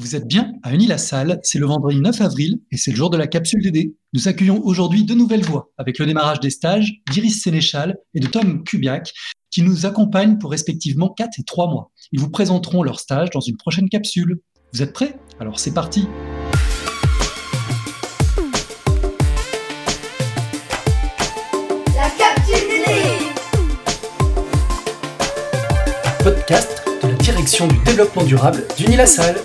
Vous êtes bien à Unis-la-Salle, c'est le vendredi 9 avril et c'est le jour de la capsule DD. Nous accueillons aujourd'hui de nouvelles voix avec le démarrage des stages d'Iris Sénéchal et de Tom Kubiak qui nous accompagnent pour respectivement 4 et 3 mois. Ils vous présenteront leur stage dans une prochaine capsule. Vous êtes prêts? Alors c'est parti La capsule DD Podcast de la direction du développement durable d'Unis-la-Salle.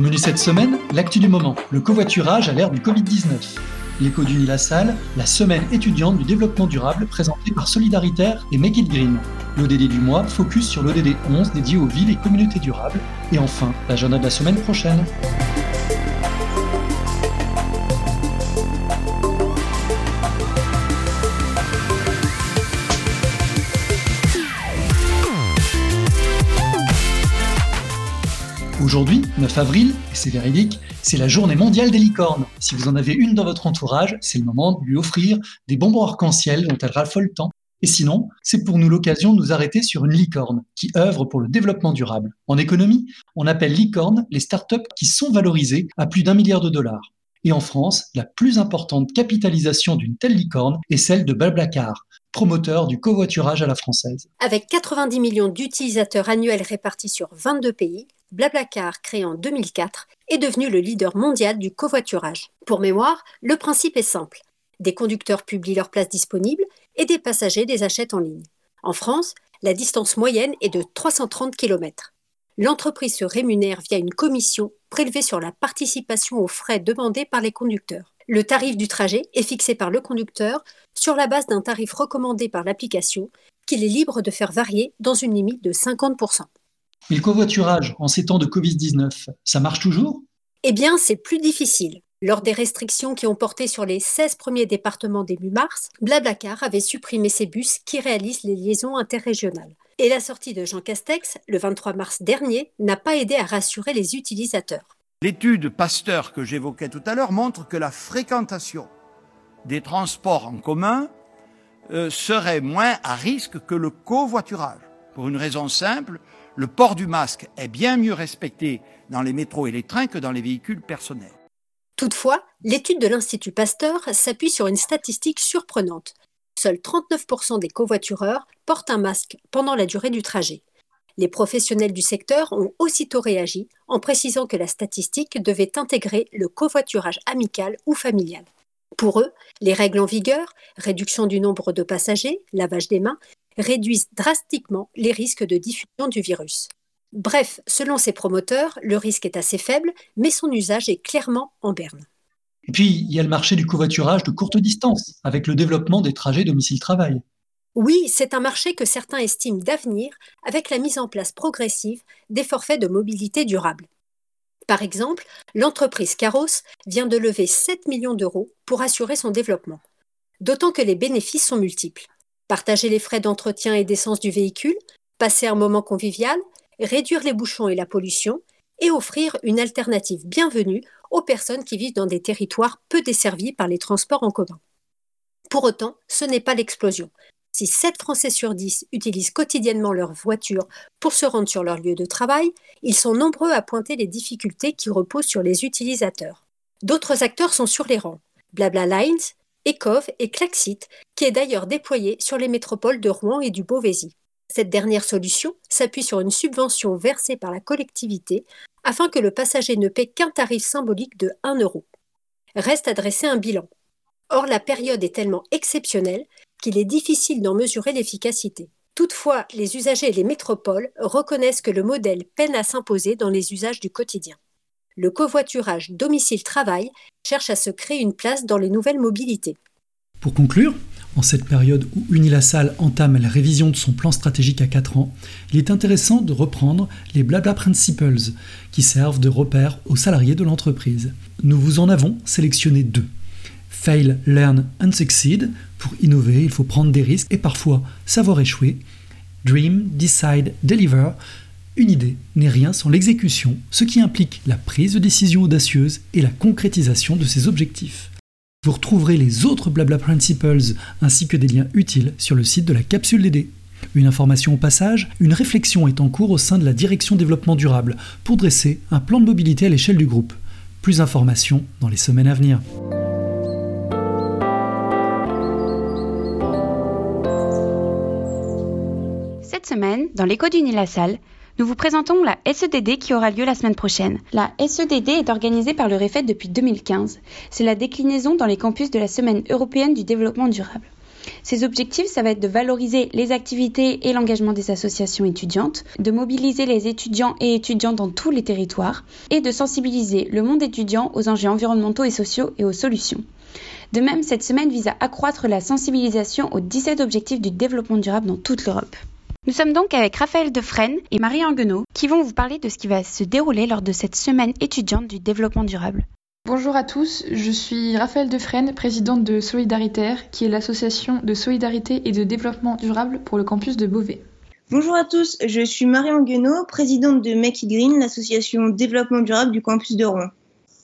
Au menu cette semaine, l'actu du moment, le covoiturage à l'ère du Covid-19. L'écho d'Uni la salle, la semaine étudiante du développement durable présentée par Solidaritaire et Make It Green. L'ODD du mois, focus sur l'ODD 11 dédié aux villes et communautés durables. Et enfin, l'agenda de la semaine prochaine. Aujourd'hui, 9 avril, et c'est véridique, c'est la journée mondiale des licornes. Si vous en avez une dans votre entourage, c'est le moment de lui offrir des bonbons arc-en-ciel dont elle raffole le temps. Et sinon, c'est pour nous l'occasion de nous arrêter sur une licorne qui œuvre pour le développement durable. En économie, on appelle licorne les startups qui sont valorisées à plus d'un milliard de dollars. Et en France, la plus importante capitalisation d'une telle licorne est celle de Blablacar, promoteur du covoiturage à la française. Avec 90 millions d'utilisateurs annuels répartis sur 22 pays, Blablacar, créé en 2004, est devenu le leader mondial du covoiturage. Pour mémoire, le principe est simple. Des conducteurs publient leurs places disponibles et des passagers les achètent en ligne. En France, la distance moyenne est de 330 km. L'entreprise se rémunère via une commission prélevée sur la participation aux frais demandés par les conducteurs. Le tarif du trajet est fixé par le conducteur sur la base d'un tarif recommandé par l'application qu'il est libre de faire varier dans une limite de 50%. Mais le covoiturage en ces temps de Covid-19, ça marche toujours? Eh bien, c'est plus difficile. Lors des restrictions qui ont porté sur les 16 premiers départements début mars, Blablacar avait supprimé ses bus qui réalisent les liaisons interrégionales. Et la sortie de Jean Castex, le 23 mars dernier, n'a pas aidé à rassurer les utilisateurs. L'étude Pasteur que j'évoquais tout à l'heure montre que la fréquentation des transports en commun euh, serait moins à risque que le covoiturage. Pour une raison simple, le port du masque est bien mieux respecté dans les métros et les trains que dans les véhicules personnels. Toutefois, l'étude de l'Institut Pasteur s'appuie sur une statistique surprenante. Seuls 39% des covoitureurs portent un masque pendant la durée du trajet. Les professionnels du secteur ont aussitôt réagi en précisant que la statistique devait intégrer le covoiturage amical ou familial. Pour eux, les règles en vigueur, réduction du nombre de passagers, lavage des mains, réduisent drastiquement les risques de diffusion du virus. Bref, selon ses promoteurs, le risque est assez faible, mais son usage est clairement en berne. Et puis, il y a le marché du covoiturage de courte distance, avec le développement des trajets domicile-travail. Oui, c'est un marché que certains estiment d'avenir avec la mise en place progressive des forfaits de mobilité durable. Par exemple, l'entreprise Caros vient de lever 7 millions d'euros pour assurer son développement. D'autant que les bénéfices sont multiples partager les frais d'entretien et d'essence du véhicule, passer un moment convivial, réduire les bouchons et la pollution, et offrir une alternative bienvenue aux personnes qui vivent dans des territoires peu desservis par les transports en commun. Pour autant, ce n'est pas l'explosion. Si 7 Français sur 10 utilisent quotidiennement leur voiture pour se rendre sur leur lieu de travail, ils sont nombreux à pointer les difficultés qui reposent sur les utilisateurs. D'autres acteurs sont sur les rangs. Blabla Lines, Ecov et Klaxit, qui est d'ailleurs déployé sur les métropoles de Rouen et du Beauvaisis. Cette dernière solution s'appuie sur une subvention versée par la collectivité afin que le passager ne paie qu'un tarif symbolique de 1 euro. Reste à dresser un bilan. Or, la période est tellement exceptionnelle qu'il est difficile d'en mesurer l'efficacité. Toutefois, les usagers et les métropoles reconnaissent que le modèle peine à s'imposer dans les usages du quotidien le covoiturage domicile-travail cherche à se créer une place dans les nouvelles mobilités. Pour conclure, en cette période où Unilassal entame la révision de son plan stratégique à 4 ans, il est intéressant de reprendre les Blabla Principles qui servent de repère aux salariés de l'entreprise. Nous vous en avons sélectionné deux. Fail, Learn and Succeed. Pour innover, il faut prendre des risques et parfois savoir échouer. Dream, Decide, Deliver une idée n'est rien sans l'exécution, ce qui implique la prise de décision audacieuse et la concrétisation de ses objectifs. Vous retrouverez les autres Blabla Principles ainsi que des liens utiles sur le site de la capsule DD. Une information au passage, une réflexion est en cours au sein de la direction développement durable pour dresser un plan de mobilité à l'échelle du groupe. Plus d'informations dans les semaines à venir. Semaine, dans l'écho du Nil-la-Salle, nous vous présentons la SEDD qui aura lieu la semaine prochaine. La SEDD est organisée par le REFED depuis 2015. C'est la déclinaison dans les campus de la Semaine européenne du développement durable. Ses objectifs, ça va être de valoriser les activités et l'engagement des associations étudiantes, de mobiliser les étudiants et étudiantes dans tous les territoires et de sensibiliser le monde étudiant aux enjeux environnementaux et sociaux et aux solutions. De même, cette semaine vise à accroître la sensibilisation aux 17 objectifs du développement durable dans toute l'Europe. Nous sommes donc avec Raphaël Defresne et Marie Anguenot qui vont vous parler de ce qui va se dérouler lors de cette semaine étudiante du développement durable. Bonjour à tous, je suis Raphaël Defresne, présidente de Solidaritaire, qui est l'association de solidarité et de développement durable pour le campus de Beauvais. Bonjour à tous, je suis Marie Anguenot, présidente de Make It Green, l'association développement durable du campus de Rouen.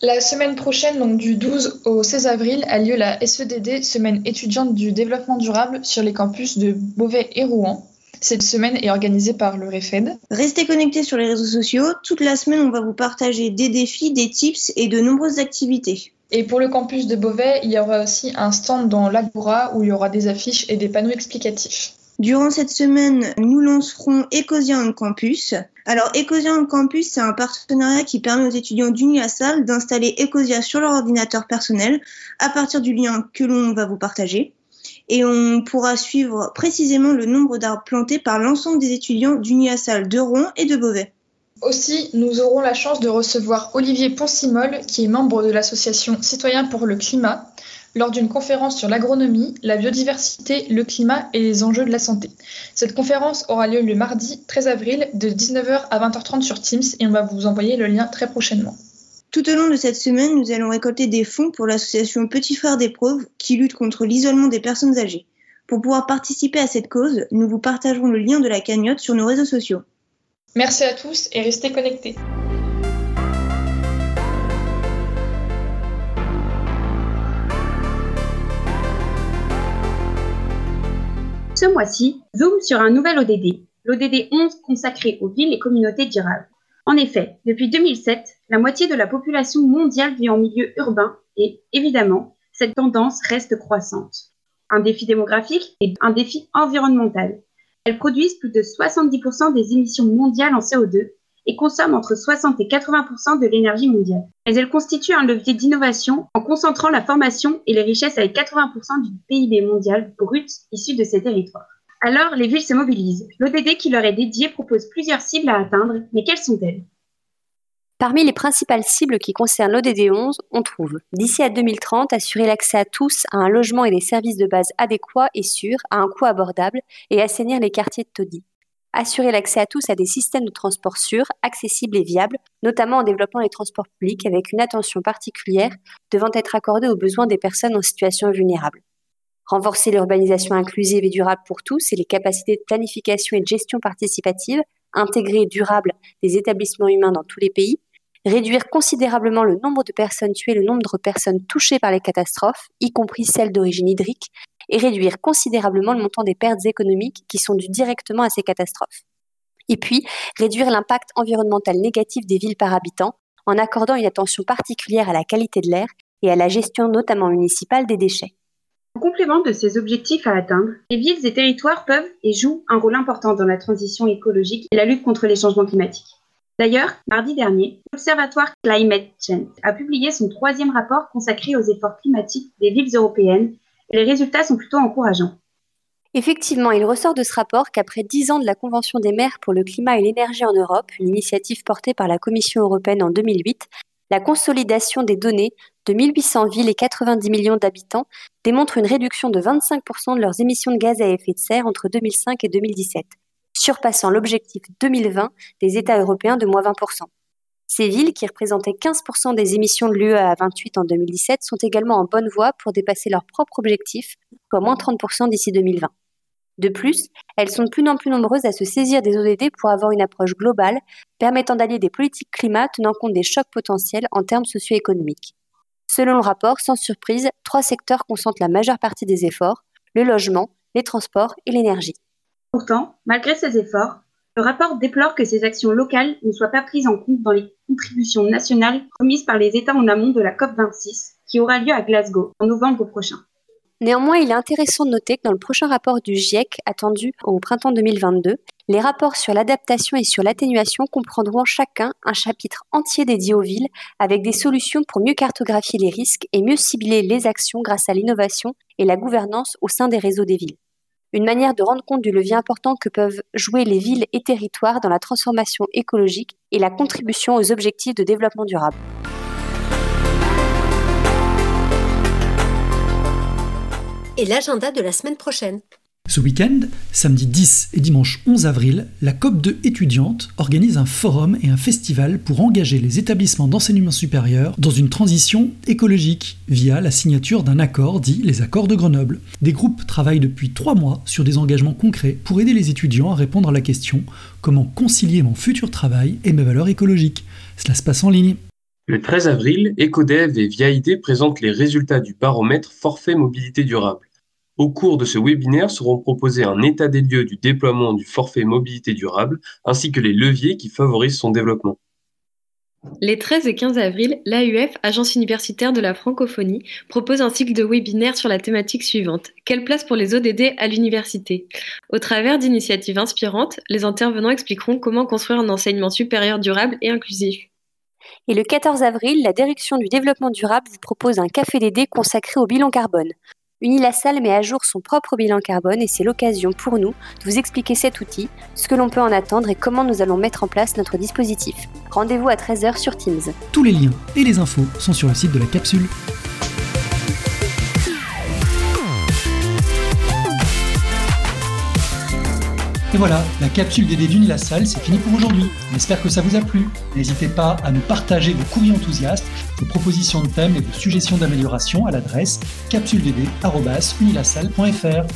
La semaine prochaine, donc du 12 au 16 avril, a lieu la SEDD, semaine étudiante du développement durable, sur les campus de Beauvais et Rouen. Cette semaine est organisée par le REFED. Restez connectés sur les réseaux sociaux. Toute la semaine, on va vous partager des défis, des tips et de nombreuses activités. Et pour le campus de Beauvais, il y aura aussi un stand dans l'Agora où il y aura des affiches et des panneaux explicatifs. Durant cette semaine, nous lancerons Ecosia en Campus. Alors, Ecosia en Campus, c'est un partenariat qui permet aux étudiants d'Unilassal d'installer Ecosia sur leur ordinateur personnel à partir du lien que l'on va vous partager et on pourra suivre précisément le nombre d'arbres plantés par l'ensemble des étudiants d'Uniassal de Rouen et de Beauvais. Aussi, nous aurons la chance de recevoir Olivier Ponsimol, qui est membre de l'association Citoyens pour le climat, lors d'une conférence sur l'agronomie, la biodiversité, le climat et les enjeux de la santé. Cette conférence aura lieu le mardi 13 avril de 19h à 20h30 sur Teams et on va vous envoyer le lien très prochainement. Tout au long de cette semaine, nous allons récolter des fonds pour l'association Petit Frère des Pauvres qui lutte contre l'isolement des personnes âgées. Pour pouvoir participer à cette cause, nous vous partagerons le lien de la cagnotte sur nos réseaux sociaux. Merci à tous et restez connectés. Ce mois-ci, zoom sur un nouvel ODD, l'ODD 11 consacré aux villes et communautés durables. En effet, depuis 2007, la moitié de la population mondiale vit en milieu urbain et, évidemment, cette tendance reste croissante. Un défi démographique et un défi environnemental. Elles produisent plus de 70% des émissions mondiales en CO2 et consomment entre 60 et 80% de l'énergie mondiale. Mais elles constituent un levier d'innovation en concentrant la formation et les richesses avec 80% du PIB mondial brut issu de ces territoires. Alors, les villes se mobilisent. L'ODD qui leur est dédié propose plusieurs cibles à atteindre, mais quelles sont-elles? Parmi les principales cibles qui concernent l'ODD 11, on trouve d'ici à 2030 assurer l'accès à tous à un logement et des services de base adéquats et sûrs à un coût abordable et assainir les quartiers de taudis. Assurer l'accès à tous à des systèmes de transport sûrs, accessibles et viables, notamment en développant les transports publics avec une attention particulière devant être accordée aux besoins des personnes en situation vulnérable renforcer l'urbanisation inclusive et durable pour tous et les capacités de planification et de gestion participative, intégrer et durable des établissements humains dans tous les pays, réduire considérablement le nombre de personnes tuées, le nombre de personnes touchées par les catastrophes, y compris celles d'origine hydrique, et réduire considérablement le montant des pertes économiques qui sont dues directement à ces catastrophes. Et puis, réduire l'impact environnemental négatif des villes par habitant en accordant une attention particulière à la qualité de l'air et à la gestion notamment municipale des déchets. En complément de ces objectifs à atteindre, les villes et territoires peuvent et jouent un rôle important dans la transition écologique et la lutte contre les changements climatiques. D'ailleurs, mardi dernier, l'Observatoire Climate Change a publié son troisième rapport consacré aux efforts climatiques des villes européennes et les résultats sont plutôt encourageants. Effectivement, il ressort de ce rapport qu'après dix ans de la Convention des maires pour le climat et l'énergie en Europe, une initiative portée par la Commission européenne en 2008, la consolidation des données de 1800 villes et 90 millions d'habitants démontre une réduction de 25% de leurs émissions de gaz à effet de serre entre 2005 et 2017, surpassant l'objectif 2020 des États européens de moins 20%. Ces villes, qui représentaient 15% des émissions de l'UE à 28 en 2017, sont également en bonne voie pour dépasser leur propre objectif, soit moins 30% d'ici 2020. De plus, elles sont de plus en plus nombreuses à se saisir des ODD pour avoir une approche globale permettant d'allier des politiques climat tenant compte des chocs potentiels en termes socio-économiques. Selon le rapport, sans surprise, trois secteurs concentrent la majeure partie des efforts, le logement, les transports et l'énergie. Pourtant, malgré ces efforts, le rapport déplore que ces actions locales ne soient pas prises en compte dans les contributions nationales promises par les États en amont de la COP26, qui aura lieu à Glasgow en novembre prochain. Néanmoins, il est intéressant de noter que dans le prochain rapport du GIEC, attendu au printemps 2022, les rapports sur l'adaptation et sur l'atténuation comprendront chacun un chapitre entier dédié aux villes, avec des solutions pour mieux cartographier les risques et mieux cibler les actions grâce à l'innovation et la gouvernance au sein des réseaux des villes une manière de rendre compte du levier important que peuvent jouer les villes et territoires dans la transformation écologique et la contribution aux objectifs de développement durable. Et l'agenda de la semaine prochaine. Ce week-end, samedi 10 et dimanche 11 avril, la COP2 étudiante organise un forum et un festival pour engager les établissements d'enseignement supérieur dans une transition écologique via la signature d'un accord dit les accords de Grenoble. Des groupes travaillent depuis trois mois sur des engagements concrets pour aider les étudiants à répondre à la question comment concilier mon futur travail et mes valeurs écologiques? Cela se passe en ligne. Le 13 avril, Ecodev et VIAID présentent les résultats du baromètre Forfait Mobilité Durable. Au cours de ce webinaire seront proposés un état des lieux du déploiement du forfait mobilité durable ainsi que les leviers qui favorisent son développement. Les 13 et 15 avril, l'AUF, Agence universitaire de la francophonie, propose un cycle de webinaires sur la thématique suivante Quelle place pour les ODD à l'université? Au travers d'initiatives inspirantes, les intervenants expliqueront comment construire un enseignement supérieur durable et inclusif. Et le 14 avril, la Direction du développement durable vous propose un café DD consacré au bilan carbone. Unilassal met à jour son propre bilan carbone et c'est l'occasion pour nous de vous expliquer cet outil, ce que l'on peut en attendre et comment nous allons mettre en place notre dispositif. Rendez-vous à 13h sur Teams. Tous les liens et les infos sont sur le site de la capsule. Et voilà, la capsule des dés la salle, c'est fini pour aujourd'hui. J'espère que ça vous a plu. N'hésitez pas à nous partager vos courriers enthousiastes, vos propositions de thèmes et vos suggestions d'amélioration à l'adresse capsuledD.unilasalle.fr.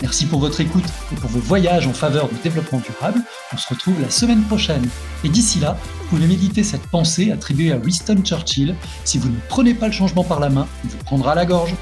Merci pour votre écoute et pour vos voyages en faveur du développement durable. On se retrouve la semaine prochaine. Et d'ici là, vous pouvez méditer cette pensée attribuée à Winston Churchill. Si vous ne prenez pas le changement par la main, il vous prendra la gorge.